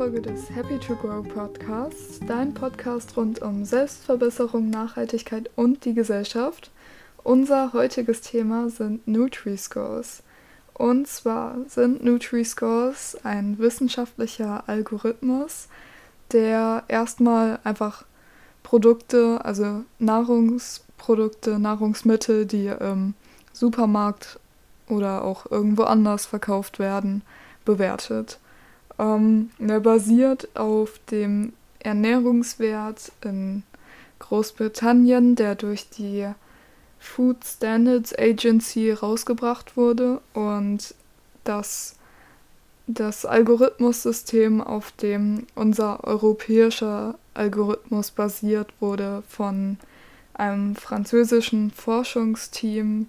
Folge des Happy to Grow Podcasts, dein Podcast rund um Selbstverbesserung, Nachhaltigkeit und die Gesellschaft. Unser heutiges Thema sind Nutri-Scores. Und zwar sind Nutri-Scores ein wissenschaftlicher Algorithmus, der erstmal einfach Produkte, also Nahrungsprodukte, Nahrungsmittel, die im Supermarkt oder auch irgendwo anders verkauft werden, bewertet. Ähm, er basiert auf dem Ernährungswert in Großbritannien, der durch die Food Standards Agency rausgebracht wurde und das, das Algorithmussystem, auf dem unser europäischer Algorithmus basiert, wurde von einem französischen Forschungsteam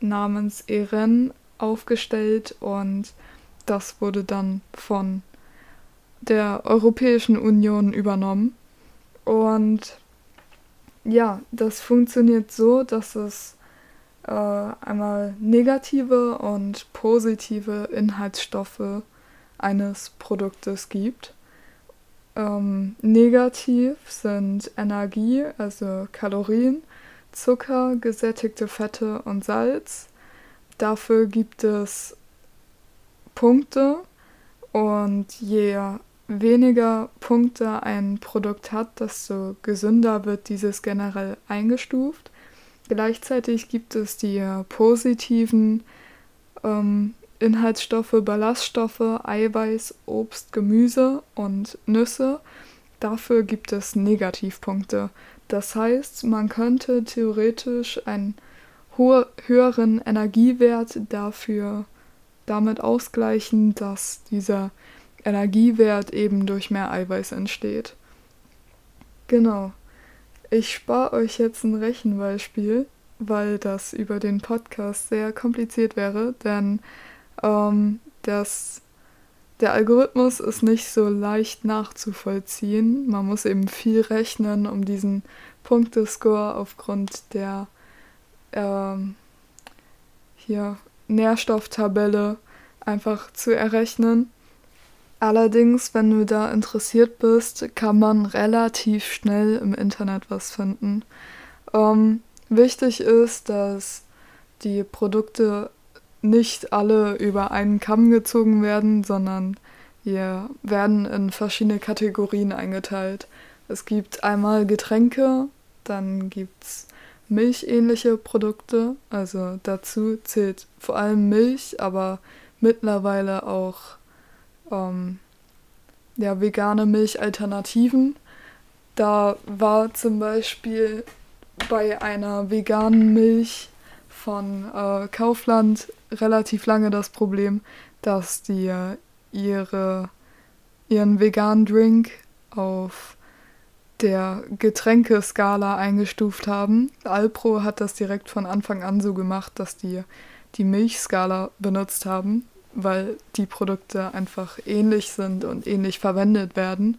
namens EREN aufgestellt und das wurde dann von der Europäischen Union übernommen. Und ja, das funktioniert so, dass es äh, einmal negative und positive Inhaltsstoffe eines Produktes gibt. Ähm, negativ sind Energie, also Kalorien, Zucker, gesättigte Fette und Salz. Dafür gibt es Punkte und je weniger Punkte ein Produkt hat, desto gesünder wird dieses generell eingestuft. Gleichzeitig gibt es die positiven ähm, Inhaltsstoffe, Ballaststoffe, Eiweiß, Obst, Gemüse und Nüsse. Dafür gibt es Negativpunkte. Das heißt, man könnte theoretisch einen höheren Energiewert dafür damit ausgleichen, dass dieser Energiewert eben durch mehr Eiweiß entsteht. Genau. Ich spare euch jetzt ein Rechenbeispiel, weil das über den Podcast sehr kompliziert wäre, denn ähm, das, der Algorithmus ist nicht so leicht nachzuvollziehen. Man muss eben viel rechnen, um diesen Punktescore aufgrund der ähm, hier Nährstofftabelle einfach zu errechnen. Allerdings, wenn du da interessiert bist, kann man relativ schnell im Internet was finden. Ähm, wichtig ist, dass die Produkte nicht alle über einen Kamm gezogen werden, sondern hier werden in verschiedene Kategorien eingeteilt. Es gibt einmal Getränke, dann gibt es milchähnliche Produkte. Also dazu zählt vor allem Milch, aber mittlerweile auch ähm, ja, vegane Milchalternativen. Da war zum Beispiel bei einer veganen Milch von äh, Kaufland relativ lange das Problem, dass die äh, ihre, ihren veganen Drink auf der Getränkeskala eingestuft haben. Alpro hat das direkt von Anfang an so gemacht, dass die die Milchskala benutzt haben, weil die Produkte einfach ähnlich sind und ähnlich verwendet werden.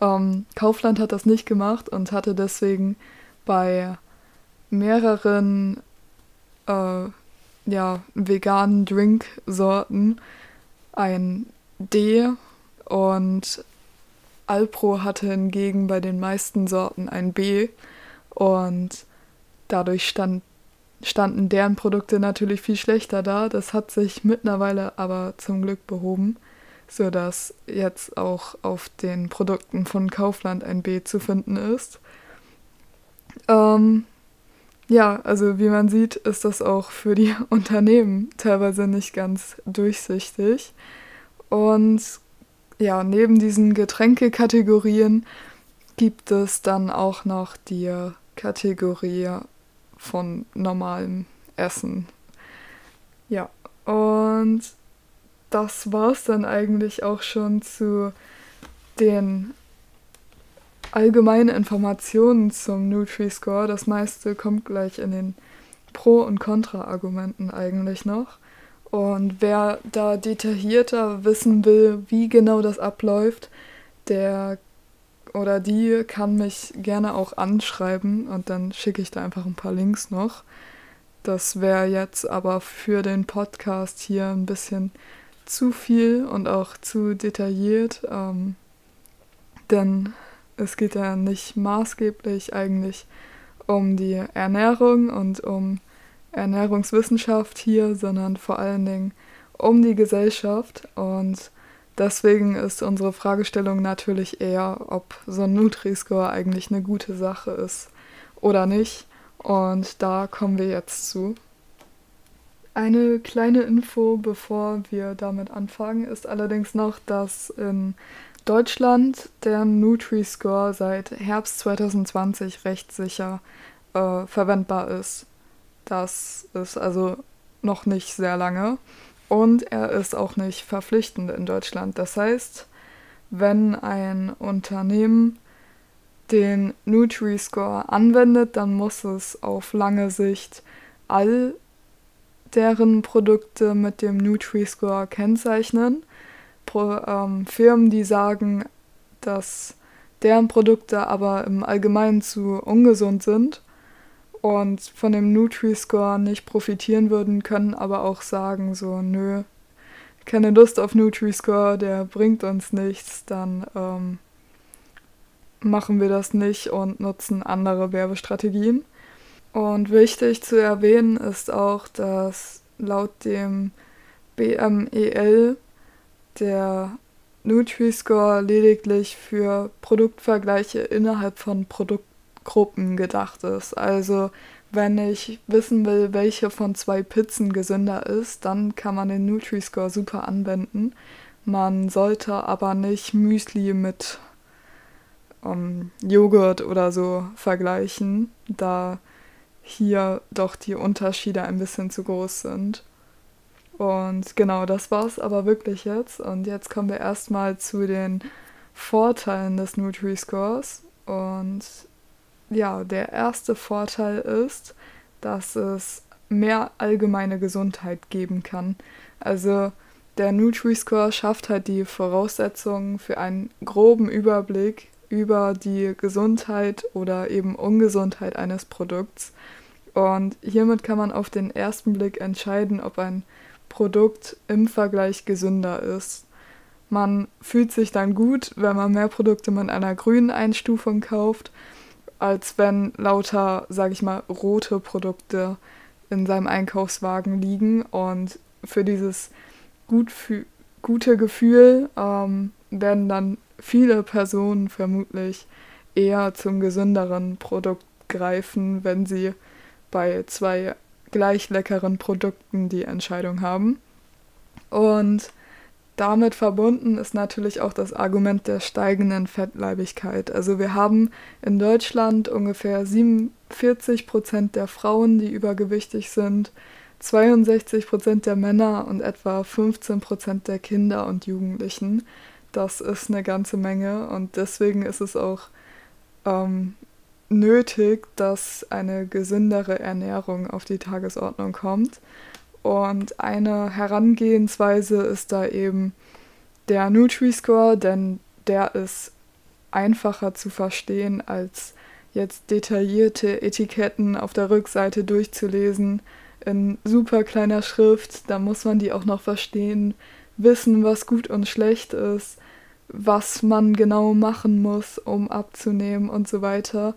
Ähm, Kaufland hat das nicht gemacht und hatte deswegen bei mehreren äh, ja, veganen Drinksorten ein D und Alpro hatte hingegen bei den meisten Sorten ein B und dadurch stand, standen deren Produkte natürlich viel schlechter da. Das hat sich mittlerweile aber zum Glück behoben, sodass jetzt auch auf den Produkten von Kaufland ein B zu finden ist. Ähm, ja, also wie man sieht, ist das auch für die Unternehmen teilweise nicht ganz durchsichtig. Und ja, neben diesen Getränkekategorien gibt es dann auch noch die Kategorie von normalem Essen. Ja, und das war es dann eigentlich auch schon zu den allgemeinen Informationen zum Nutri-Score. Das meiste kommt gleich in den Pro- und Kontra-Argumenten eigentlich noch. Und wer da detaillierter wissen will, wie genau das abläuft, der oder die kann mich gerne auch anschreiben und dann schicke ich da einfach ein paar Links noch. Das wäre jetzt aber für den Podcast hier ein bisschen zu viel und auch zu detailliert, ähm, denn es geht ja nicht maßgeblich eigentlich um die Ernährung und um Ernährungswissenschaft hier, sondern vor allen Dingen um die Gesellschaft und deswegen ist unsere Fragestellung natürlich eher, ob so ein Nutri-Score eigentlich eine gute Sache ist oder nicht und da kommen wir jetzt zu. Eine kleine Info, bevor wir damit anfangen, ist allerdings noch, dass in Deutschland der Nutri-Score seit Herbst 2020 rechtssicher äh, verwendbar ist. Das ist also noch nicht sehr lange und er ist auch nicht verpflichtend in Deutschland. Das heißt, wenn ein Unternehmen den Nutri-Score anwendet, dann muss es auf lange Sicht all deren Produkte mit dem Nutri-Score kennzeichnen. Pro, ähm, Firmen, die sagen, dass deren Produkte aber im Allgemeinen zu ungesund sind und von dem Nutri-Score nicht profitieren würden, können aber auch sagen, so, nö, keine Lust auf Nutri-Score, der bringt uns nichts, dann ähm, machen wir das nicht und nutzen andere Werbestrategien. Und wichtig zu erwähnen ist auch, dass laut dem BMEL der Nutri-Score lediglich für Produktvergleiche innerhalb von Produktgruppen gedacht ist. Also wenn ich wissen will, welche von zwei Pizzen gesünder ist, dann kann man den Nutri-Score super anwenden. Man sollte aber nicht Müsli mit um, Joghurt oder so vergleichen, da hier doch die Unterschiede ein bisschen zu groß sind. Und genau, das war's aber wirklich jetzt. Und jetzt kommen wir erstmal zu den Vorteilen des Nutri-Scores. Und ja, der erste Vorteil ist, dass es mehr allgemeine Gesundheit geben kann. Also der Nutri-Score schafft halt die Voraussetzungen für einen groben Überblick über die Gesundheit oder eben Ungesundheit eines Produkts. Und hiermit kann man auf den ersten Blick entscheiden, ob ein Produkt im Vergleich gesünder ist. Man fühlt sich dann gut, wenn man mehr Produkte mit einer grünen Einstufung kauft, als wenn lauter, sage ich mal, rote Produkte in seinem Einkaufswagen liegen. Und für dieses gut gute Gefühl ähm, werden dann viele Personen vermutlich eher zum gesünderen Produkt greifen, wenn sie bei zwei gleich leckeren Produkten die Entscheidung haben. Und damit verbunden ist natürlich auch das Argument der steigenden Fettleibigkeit. Also wir haben in Deutschland ungefähr 47 Prozent der Frauen, die übergewichtig sind, 62 Prozent der Männer und etwa 15 Prozent der Kinder und Jugendlichen. Das ist eine ganze Menge und deswegen ist es auch ähm, nötig, dass eine gesündere Ernährung auf die Tagesordnung kommt. Und eine Herangehensweise ist da eben der Nutri-Score, denn der ist einfacher zu verstehen, als jetzt detaillierte Etiketten auf der Rückseite durchzulesen in super kleiner Schrift. Da muss man die auch noch verstehen, wissen, was gut und schlecht ist, was man genau machen muss, um abzunehmen und so weiter.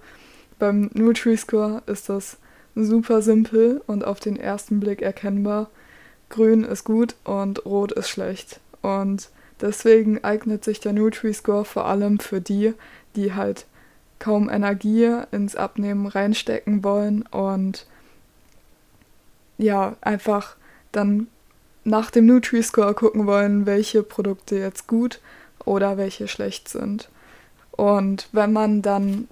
Beim Nutri-Score ist das super simpel und auf den ersten Blick erkennbar. Grün ist gut und rot ist schlecht. Und deswegen eignet sich der Nutri-Score vor allem für die, die halt kaum Energie ins Abnehmen reinstecken wollen und ja, einfach dann nach dem Nutri-Score gucken wollen, welche Produkte jetzt gut oder welche schlecht sind. Und wenn man dann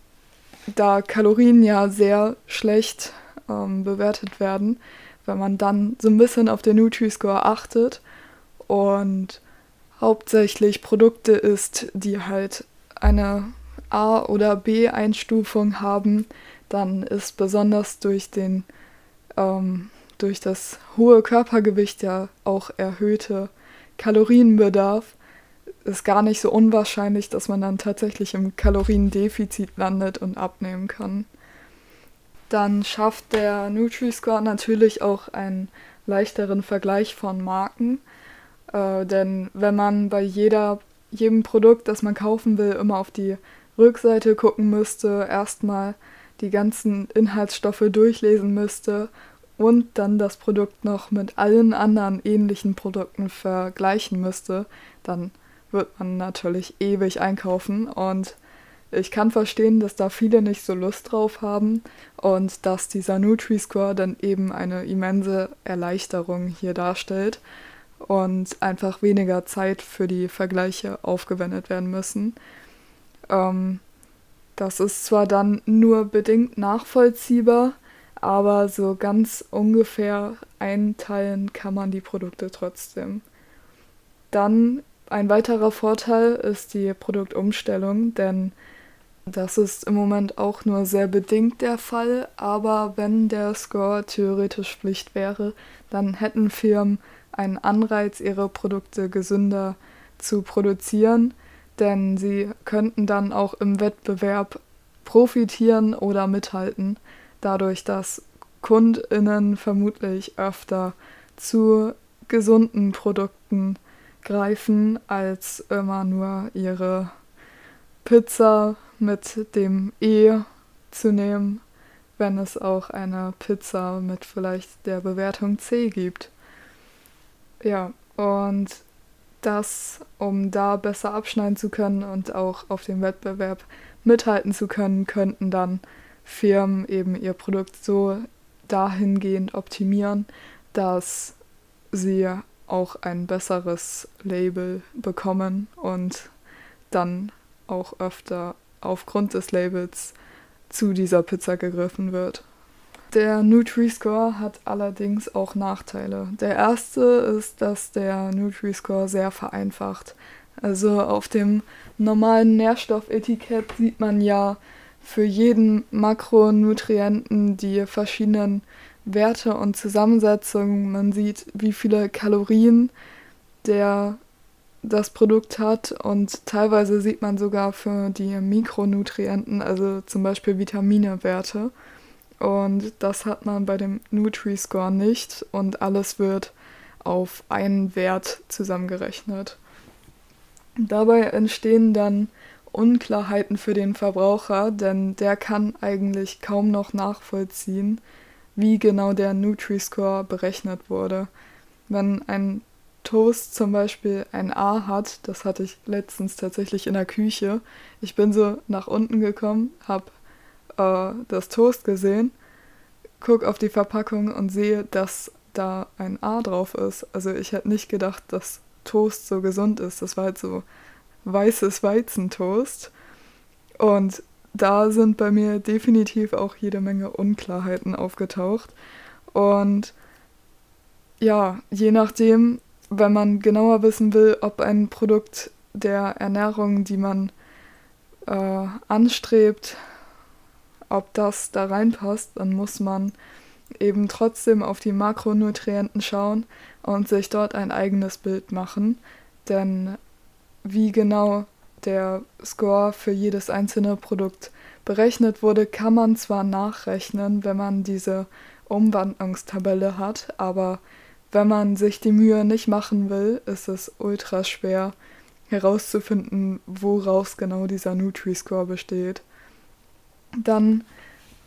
da Kalorien ja sehr schlecht ähm, bewertet werden, wenn man dann so ein bisschen auf den Nutri-Score achtet. Und hauptsächlich Produkte isst, die halt eine A- oder B-Einstufung haben, dann ist besonders durch den ähm, durch das hohe Körpergewicht ja auch erhöhte Kalorienbedarf. Ist gar nicht so unwahrscheinlich, dass man dann tatsächlich im Kaloriendefizit landet und abnehmen kann. Dann schafft der Nutri-Score natürlich auch einen leichteren Vergleich von Marken. Äh, denn wenn man bei jeder, jedem Produkt, das man kaufen will, immer auf die Rückseite gucken müsste, erstmal die ganzen Inhaltsstoffe durchlesen müsste und dann das Produkt noch mit allen anderen ähnlichen Produkten vergleichen müsste, dann wird man natürlich ewig einkaufen und ich kann verstehen, dass da viele nicht so Lust drauf haben und dass dieser Nutri-Score dann eben eine immense Erleichterung hier darstellt und einfach weniger Zeit für die Vergleiche aufgewendet werden müssen. Ähm, das ist zwar dann nur bedingt nachvollziehbar, aber so ganz ungefähr einteilen kann man die Produkte trotzdem. Dann ein weiterer Vorteil ist die Produktumstellung, denn das ist im Moment auch nur sehr bedingt der Fall, aber wenn der Score theoretisch Pflicht wäre, dann hätten Firmen einen Anreiz, ihre Produkte gesünder zu produzieren, denn sie könnten dann auch im Wettbewerb profitieren oder mithalten, dadurch, dass Kundinnen vermutlich öfter zu gesunden Produkten greifen, als immer nur ihre Pizza mit dem E zu nehmen, wenn es auch eine Pizza mit vielleicht der Bewertung C gibt. Ja, und das, um da besser abschneiden zu können und auch auf dem Wettbewerb mithalten zu können, könnten dann Firmen eben ihr Produkt so dahingehend optimieren, dass sie auch ein besseres Label bekommen und dann auch öfter aufgrund des Labels zu dieser Pizza gegriffen wird. Der Nutri-Score hat allerdings auch Nachteile. Der erste ist, dass der Nutri-Score sehr vereinfacht. Also auf dem normalen Nährstoffetikett sieht man ja für jeden Makronutrienten die verschiedenen Werte und Zusammensetzungen. Man sieht, wie viele Kalorien der das Produkt hat und teilweise sieht man sogar für die Mikronutrienten, also zum Beispiel Vitamine, Werte. Und das hat man bei dem Nutri-Score nicht und alles wird auf einen Wert zusammengerechnet. Dabei entstehen dann Unklarheiten für den Verbraucher, denn der kann eigentlich kaum noch nachvollziehen, wie genau der Nutri-Score berechnet wurde. Wenn ein Toast zum Beispiel ein A hat, das hatte ich letztens tatsächlich in der Küche. Ich bin so nach unten gekommen, habe äh, das Toast gesehen, gucke auf die Verpackung und sehe, dass da ein A drauf ist. Also ich hätte nicht gedacht, dass Toast so gesund ist. Das war halt so weißes Weizentoast. Und da sind bei mir definitiv auch jede Menge Unklarheiten aufgetaucht. Und ja, je nachdem, wenn man genauer wissen will, ob ein Produkt der Ernährung, die man äh, anstrebt, ob das da reinpasst, dann muss man eben trotzdem auf die Makronutrienten schauen und sich dort ein eigenes Bild machen. Denn wie genau der Score für jedes einzelne Produkt berechnet wurde, kann man zwar nachrechnen, wenn man diese Umwandlungstabelle hat, aber wenn man sich die Mühe nicht machen will, ist es ultra schwer herauszufinden, woraus genau dieser Nutri-Score besteht. Dann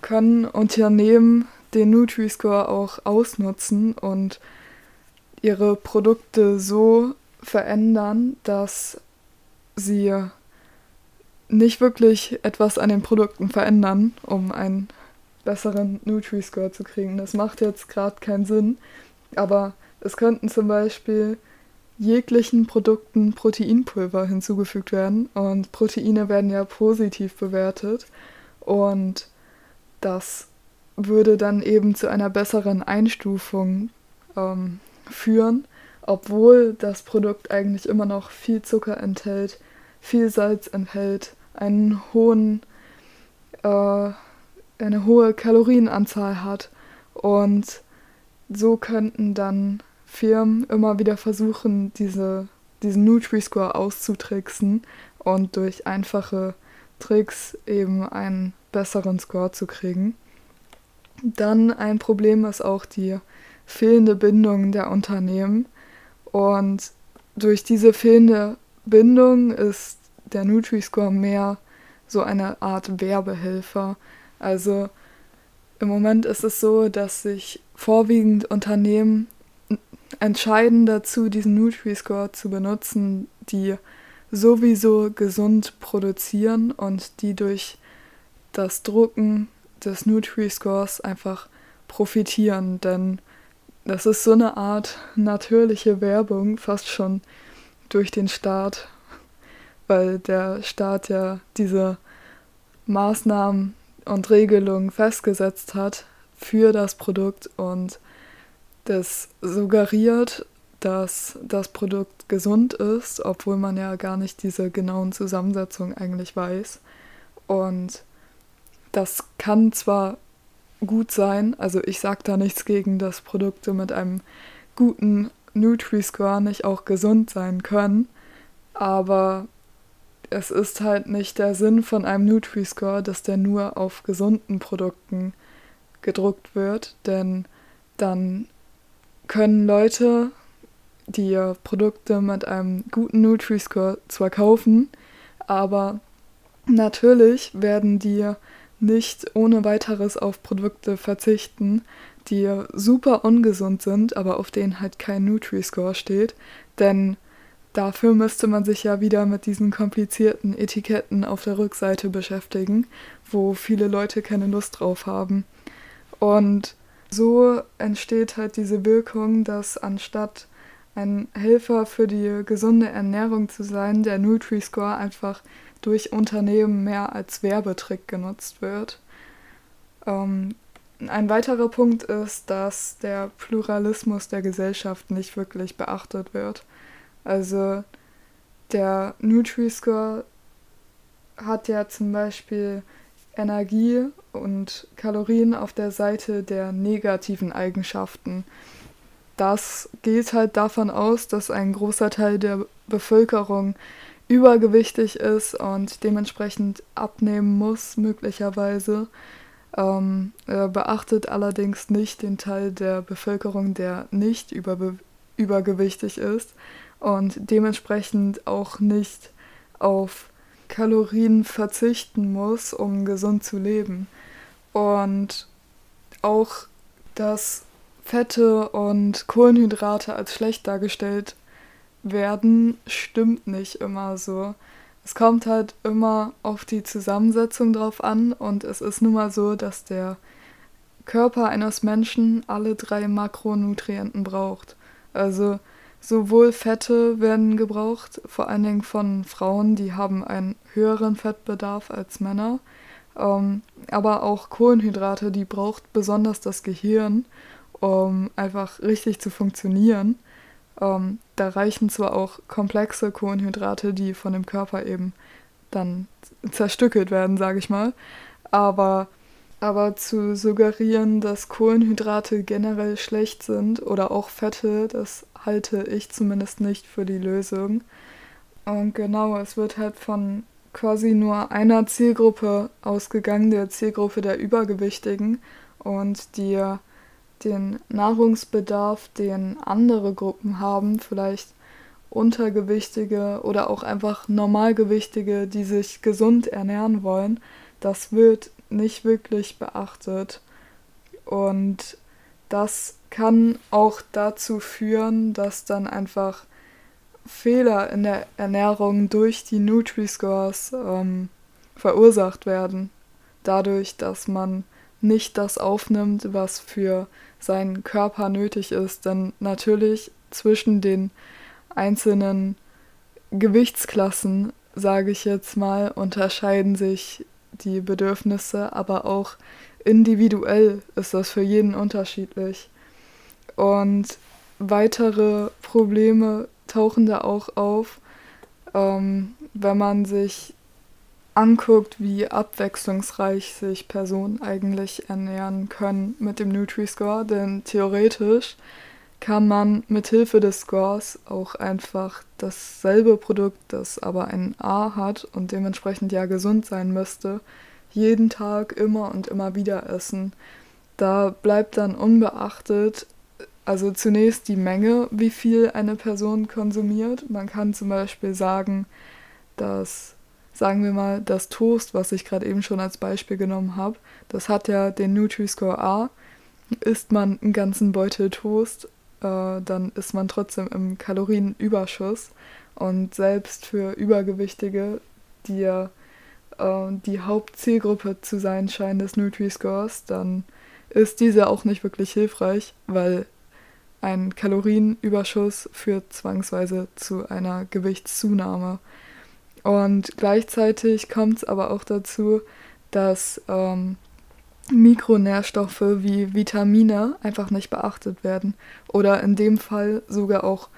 können Unternehmen den Nutri-Score auch ausnutzen und ihre Produkte so verändern, dass sie nicht wirklich etwas an den Produkten verändern, um einen besseren Nutri-Score zu kriegen. Das macht jetzt gerade keinen Sinn, aber es könnten zum Beispiel jeglichen Produkten Proteinpulver hinzugefügt werden und Proteine werden ja positiv bewertet und das würde dann eben zu einer besseren Einstufung ähm, führen, obwohl das Produkt eigentlich immer noch viel Zucker enthält, viel Salz enthält, einen hohen, äh, eine hohe Kalorienanzahl hat und so könnten dann Firmen immer wieder versuchen, diese, diesen Nutri-Score auszutricksen und durch einfache Tricks eben einen besseren Score zu kriegen. Dann ein Problem ist auch die fehlende Bindung der Unternehmen. Und durch diese fehlende Bindung ist der Nutri-Score mehr so eine Art Werbehelfer. Also im Moment ist es so, dass sich vorwiegend Unternehmen entscheiden dazu, diesen Nutri-Score zu benutzen, die sowieso gesund produzieren und die durch das Drucken des Nutri-Scores einfach profitieren, denn das ist so eine Art natürliche Werbung, fast schon durch den Staat, weil der Staat ja diese Maßnahmen und Regelungen festgesetzt hat für das Produkt und das suggeriert, dass das Produkt gesund ist, obwohl man ja gar nicht diese genauen Zusammensetzungen eigentlich weiß. Und das kann zwar gut sein, also ich sage da nichts gegen, dass Produkte mit einem guten Nutri-Score nicht auch gesund sein können, aber es ist halt nicht der Sinn von einem Nutri-Score, dass der nur auf gesunden Produkten gedruckt wird, denn dann können Leute die Produkte mit einem guten Nutri-Score zwar kaufen, aber natürlich werden die nicht ohne weiteres auf Produkte verzichten, die super ungesund sind, aber auf denen halt kein Nutri-Score steht, denn dafür müsste man sich ja wieder mit diesen komplizierten Etiketten auf der Rückseite beschäftigen, wo viele Leute keine Lust drauf haben. Und so entsteht halt diese Wirkung, dass anstatt ein Helfer für die gesunde Ernährung zu sein, der Nutri-Score einfach durch Unternehmen mehr als Werbetrick genutzt wird. Ähm, ein weiterer Punkt ist, dass der Pluralismus der Gesellschaft nicht wirklich beachtet wird. Also der Nutri-Score hat ja zum Beispiel Energie und Kalorien auf der Seite der negativen Eigenschaften das geht halt davon aus, dass ein großer Teil der Bevölkerung übergewichtig ist und dementsprechend abnehmen muss, möglicherweise. Ähm, beachtet allerdings nicht den Teil der Bevölkerung, der nicht überbe übergewichtig ist und dementsprechend auch nicht auf Kalorien verzichten muss, um gesund zu leben. Und auch das Fette und Kohlenhydrate als schlecht dargestellt werden, stimmt nicht immer so. Es kommt halt immer auf die Zusammensetzung drauf an und es ist nun mal so, dass der Körper eines Menschen alle drei Makronutrienten braucht. Also sowohl Fette werden gebraucht, vor allen Dingen von Frauen, die haben einen höheren Fettbedarf als Männer, ähm, aber auch Kohlenhydrate, die braucht besonders das Gehirn um einfach richtig zu funktionieren. Ähm, da reichen zwar auch komplexe Kohlenhydrate, die von dem Körper eben dann zerstückelt werden, sage ich mal, aber, aber zu suggerieren, dass Kohlenhydrate generell schlecht sind oder auch Fette, das halte ich zumindest nicht für die Lösung. Und genau, es wird halt von quasi nur einer Zielgruppe ausgegangen, der Zielgruppe der Übergewichtigen und die den Nahrungsbedarf, den andere Gruppen haben, vielleicht Untergewichtige oder auch einfach Normalgewichtige, die sich gesund ernähren wollen, das wird nicht wirklich beachtet. Und das kann auch dazu führen, dass dann einfach Fehler in der Ernährung durch die Nutri-Scores ähm, verursacht werden. Dadurch, dass man nicht das aufnimmt, was für seinen Körper nötig ist. Denn natürlich zwischen den einzelnen Gewichtsklassen, sage ich jetzt mal, unterscheiden sich die Bedürfnisse, aber auch individuell ist das für jeden unterschiedlich. Und weitere Probleme tauchen da auch auf, ähm, wenn man sich anguckt, wie abwechslungsreich sich Personen eigentlich ernähren können mit dem Nutri-Score, denn theoretisch kann man mit Hilfe des Scores auch einfach dasselbe Produkt, das aber ein A hat und dementsprechend ja gesund sein müsste, jeden Tag immer und immer wieder essen. Da bleibt dann unbeachtet also zunächst die Menge, wie viel eine Person konsumiert. Man kann zum Beispiel sagen, dass, sagen wir mal, das Toast, was ich gerade eben schon als Beispiel genommen habe, das hat ja den Nutri-Score A. Isst man einen ganzen Beutel Toast, äh, dann ist man trotzdem im Kalorienüberschuss. Und selbst für Übergewichtige, die ja äh, die Hauptzielgruppe zu sein scheinen des Nutri-Scores, dann ist diese auch nicht wirklich hilfreich, weil ein Kalorienüberschuss führt zwangsweise zu einer Gewichtszunahme. Und gleichzeitig kommt es aber auch dazu, dass ähm, Mikronährstoffe wie Vitamine einfach nicht beachtet werden. Oder in dem Fall sogar auch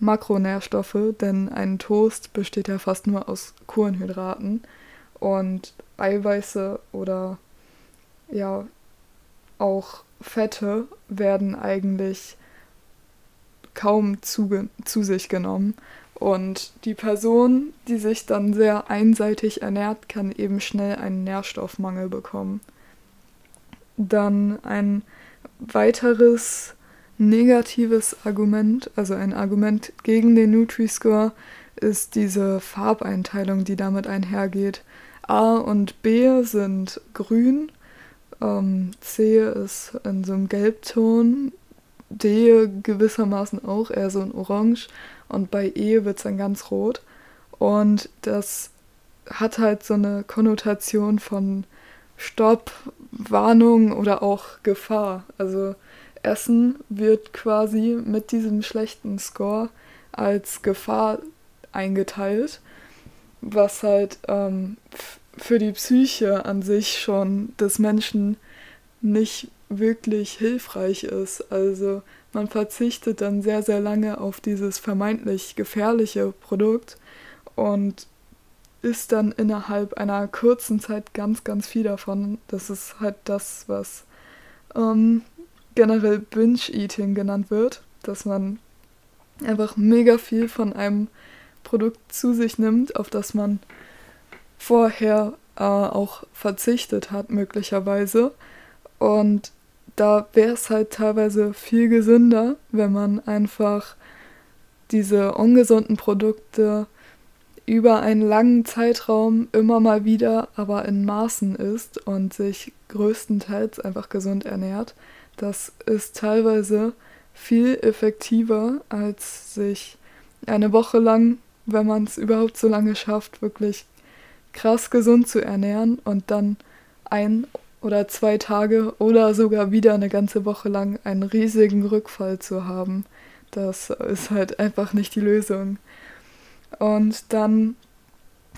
Makronährstoffe, denn ein Toast besteht ja fast nur aus Kohlenhydraten. Und Eiweiße oder ja auch Fette werden eigentlich kaum zu, zu sich genommen. Und die Person, die sich dann sehr einseitig ernährt, kann eben schnell einen Nährstoffmangel bekommen. Dann ein weiteres negatives Argument, also ein Argument gegen den Nutri-Score, ist diese Farbeinteilung, die damit einhergeht. A und B sind grün, ähm, C ist in so einem Gelbton, D gewissermaßen auch eher so ein Orange und bei E wird es dann ganz rot. Und das hat halt so eine Konnotation von Stopp, Warnung oder auch Gefahr. Also Essen wird quasi mit diesem schlechten Score als Gefahr eingeteilt, was halt ähm, für die Psyche an sich schon des Menschen nicht wirklich hilfreich ist. Also man verzichtet dann sehr, sehr lange auf dieses vermeintlich gefährliche Produkt und isst dann innerhalb einer kurzen Zeit ganz, ganz viel davon. Das ist halt das, was ähm, generell Binge-Eating genannt wird, dass man einfach mega viel von einem Produkt zu sich nimmt, auf das man vorher äh, auch verzichtet hat, möglicherweise. Und da wäre es halt teilweise viel gesünder, wenn man einfach diese ungesunden Produkte über einen langen Zeitraum immer mal wieder, aber in Maßen isst und sich größtenteils einfach gesund ernährt. Das ist teilweise viel effektiver, als sich eine Woche lang, wenn man es überhaupt so lange schafft, wirklich krass gesund zu ernähren und dann ein oder zwei Tage oder sogar wieder eine ganze Woche lang einen riesigen Rückfall zu haben. Das ist halt einfach nicht die Lösung. Und dann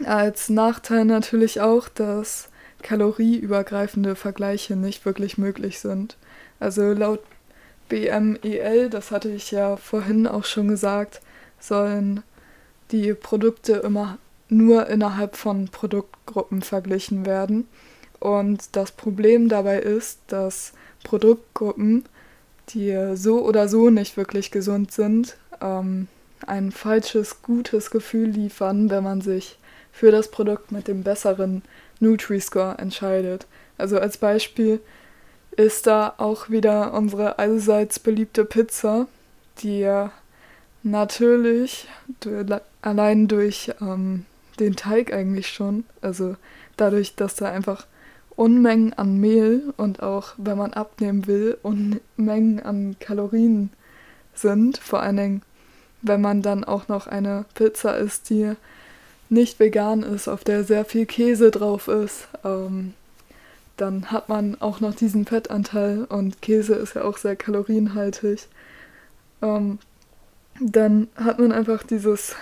als Nachteil natürlich auch, dass kalorieübergreifende Vergleiche nicht wirklich möglich sind. Also laut BMEL, das hatte ich ja vorhin auch schon gesagt, sollen die Produkte immer nur innerhalb von Produktgruppen verglichen werden. Und das Problem dabei ist, dass Produktgruppen, die so oder so nicht wirklich gesund sind, ähm, ein falsches, gutes Gefühl liefern, wenn man sich für das Produkt mit dem besseren Nutri-Score entscheidet. Also als Beispiel ist da auch wieder unsere allseits beliebte Pizza, die natürlich allein durch ähm, den Teig eigentlich schon, also dadurch, dass da einfach Unmengen an Mehl und auch, wenn man abnehmen will, Unmengen an Kalorien sind. Vor allen Dingen, wenn man dann auch noch eine Pizza isst, die nicht vegan ist, auf der sehr viel Käse drauf ist. Ähm, dann hat man auch noch diesen Fettanteil und Käse ist ja auch sehr kalorienhaltig. Ähm, dann hat man einfach dieses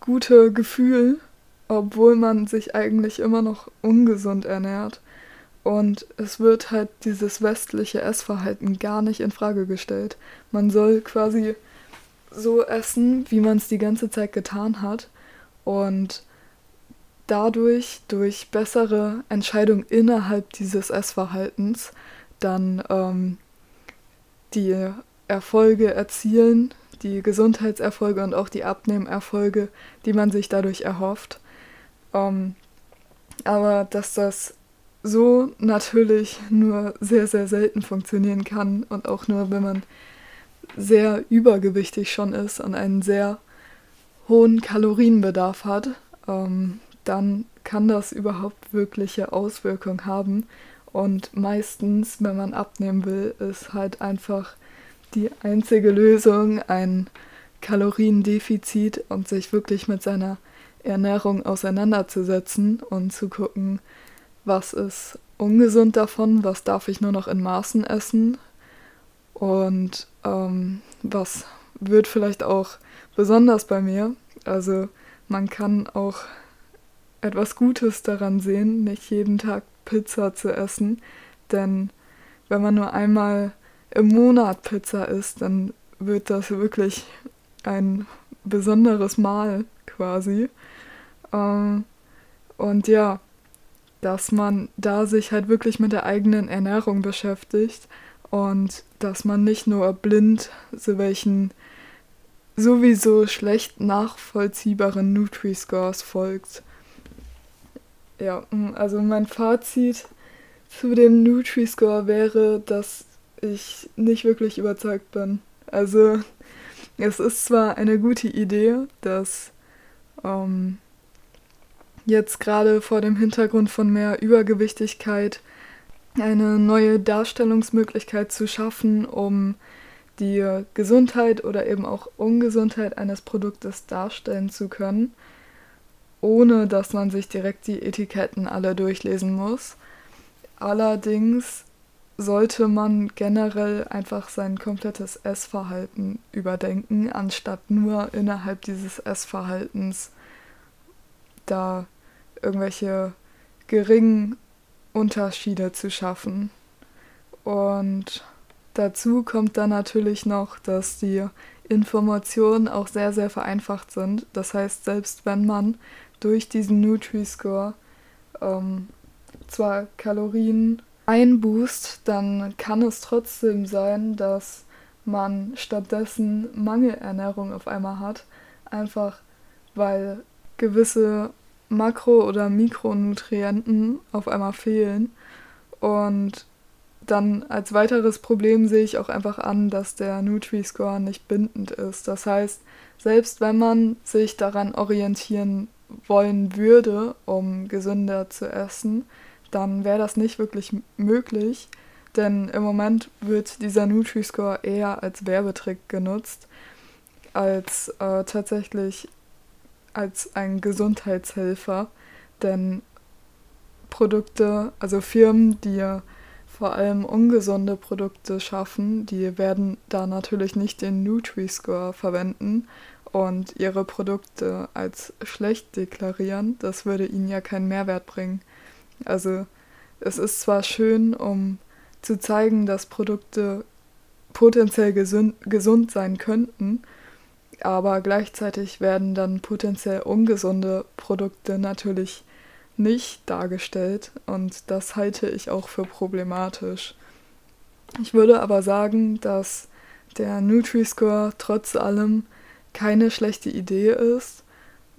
gute Gefühl obwohl man sich eigentlich immer noch ungesund ernährt. Und es wird halt dieses westliche Essverhalten gar nicht in Frage gestellt. Man soll quasi so essen, wie man es die ganze Zeit getan hat. Und dadurch, durch bessere Entscheidungen innerhalb dieses Essverhaltens, dann ähm, die Erfolge erzielen, die Gesundheitserfolge und auch die Abnehmerfolge, die man sich dadurch erhofft. Ähm, aber dass das so natürlich nur sehr, sehr selten funktionieren kann und auch nur, wenn man sehr übergewichtig schon ist und einen sehr hohen Kalorienbedarf hat, ähm, dann kann das überhaupt wirkliche Auswirkungen haben. Und meistens, wenn man abnehmen will, ist halt einfach die einzige Lösung ein Kaloriendefizit und sich wirklich mit seiner Ernährung auseinanderzusetzen und zu gucken, was ist ungesund davon, was darf ich nur noch in Maßen essen und ähm, was wird vielleicht auch besonders bei mir. Also man kann auch etwas Gutes daran sehen, nicht jeden Tag Pizza zu essen, denn wenn man nur einmal im Monat Pizza isst, dann wird das wirklich ein besonderes Mahl quasi. Ähm, und ja, dass man da sich halt wirklich mit der eigenen Ernährung beschäftigt und dass man nicht nur blind so welchen sowieso schlecht nachvollziehbaren Nutri-Scores folgt. Ja, mm, also mein Fazit zu dem Nutri-Score wäre, dass ich nicht wirklich überzeugt bin. Also es ist zwar eine gute Idee, dass ähm, jetzt gerade vor dem Hintergrund von mehr Übergewichtigkeit eine neue Darstellungsmöglichkeit zu schaffen, um die Gesundheit oder eben auch Ungesundheit eines Produktes darstellen zu können, ohne dass man sich direkt die Etiketten alle durchlesen muss. Allerdings sollte man generell einfach sein komplettes Essverhalten überdenken, anstatt nur innerhalb dieses Essverhaltens da irgendwelche geringen Unterschiede zu schaffen. Und dazu kommt dann natürlich noch, dass die Informationen auch sehr, sehr vereinfacht sind. Das heißt, selbst wenn man durch diesen Nutri-Score ähm, zwar Kalorien einboost, dann kann es trotzdem sein, dass man stattdessen Mangelernährung auf einmal hat. Einfach weil gewisse Makro- oder Mikronutrienten auf einmal fehlen. Und dann als weiteres Problem sehe ich auch einfach an, dass der Nutri-Score nicht bindend ist. Das heißt, selbst wenn man sich daran orientieren wollen würde, um gesünder zu essen, dann wäre das nicht wirklich möglich, denn im Moment wird dieser Nutri-Score eher als Werbetrick genutzt, als äh, tatsächlich als ein Gesundheitshelfer, denn Produkte, also Firmen, die vor allem ungesunde Produkte schaffen, die werden da natürlich nicht den Nutri-Score verwenden und ihre Produkte als schlecht deklarieren. Das würde ihnen ja keinen Mehrwert bringen. Also es ist zwar schön, um zu zeigen, dass Produkte potenziell gesund, sein könnten, aber gleichzeitig werden dann potenziell ungesunde Produkte natürlich nicht dargestellt und das halte ich auch für problematisch. Ich würde aber sagen, dass der Nutri-Score trotz allem keine schlechte Idee ist.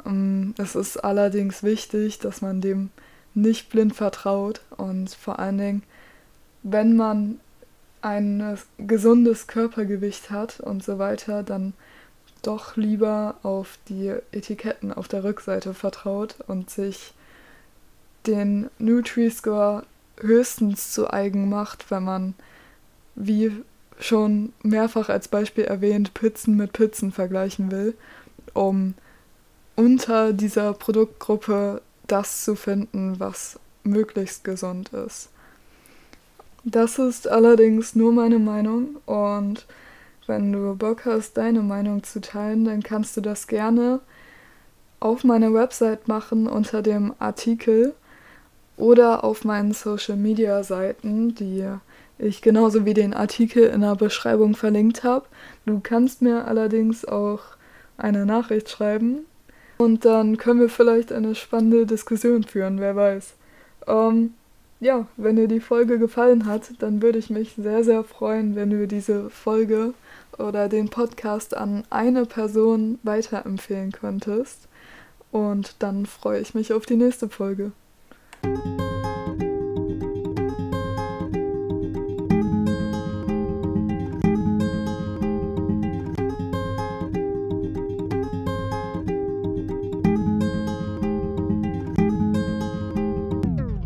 Ähm, es ist allerdings wichtig, dass man dem nicht blind vertraut und vor allen Dingen, wenn man ein gesundes Körpergewicht hat und so weiter, dann doch lieber auf die Etiketten auf der Rückseite vertraut und sich den Nutri-Score höchstens zu eigen macht, wenn man, wie schon mehrfach als Beispiel erwähnt, Pizzen mit Pizzen vergleichen will, um unter dieser Produktgruppe das zu finden, was möglichst gesund ist. Das ist allerdings nur meine Meinung und wenn du Bock hast, deine Meinung zu teilen, dann kannst du das gerne auf meiner Website machen unter dem Artikel oder auf meinen Social Media Seiten, die ich genauso wie den Artikel in der Beschreibung verlinkt habe. Du kannst mir allerdings auch eine Nachricht schreiben und dann können wir vielleicht eine spannende Diskussion führen, wer weiß. Ähm, ja, wenn dir die Folge gefallen hat, dann würde ich mich sehr, sehr freuen, wenn du diese Folge oder den Podcast an eine Person weiterempfehlen könntest. Und dann freue ich mich auf die nächste Folge.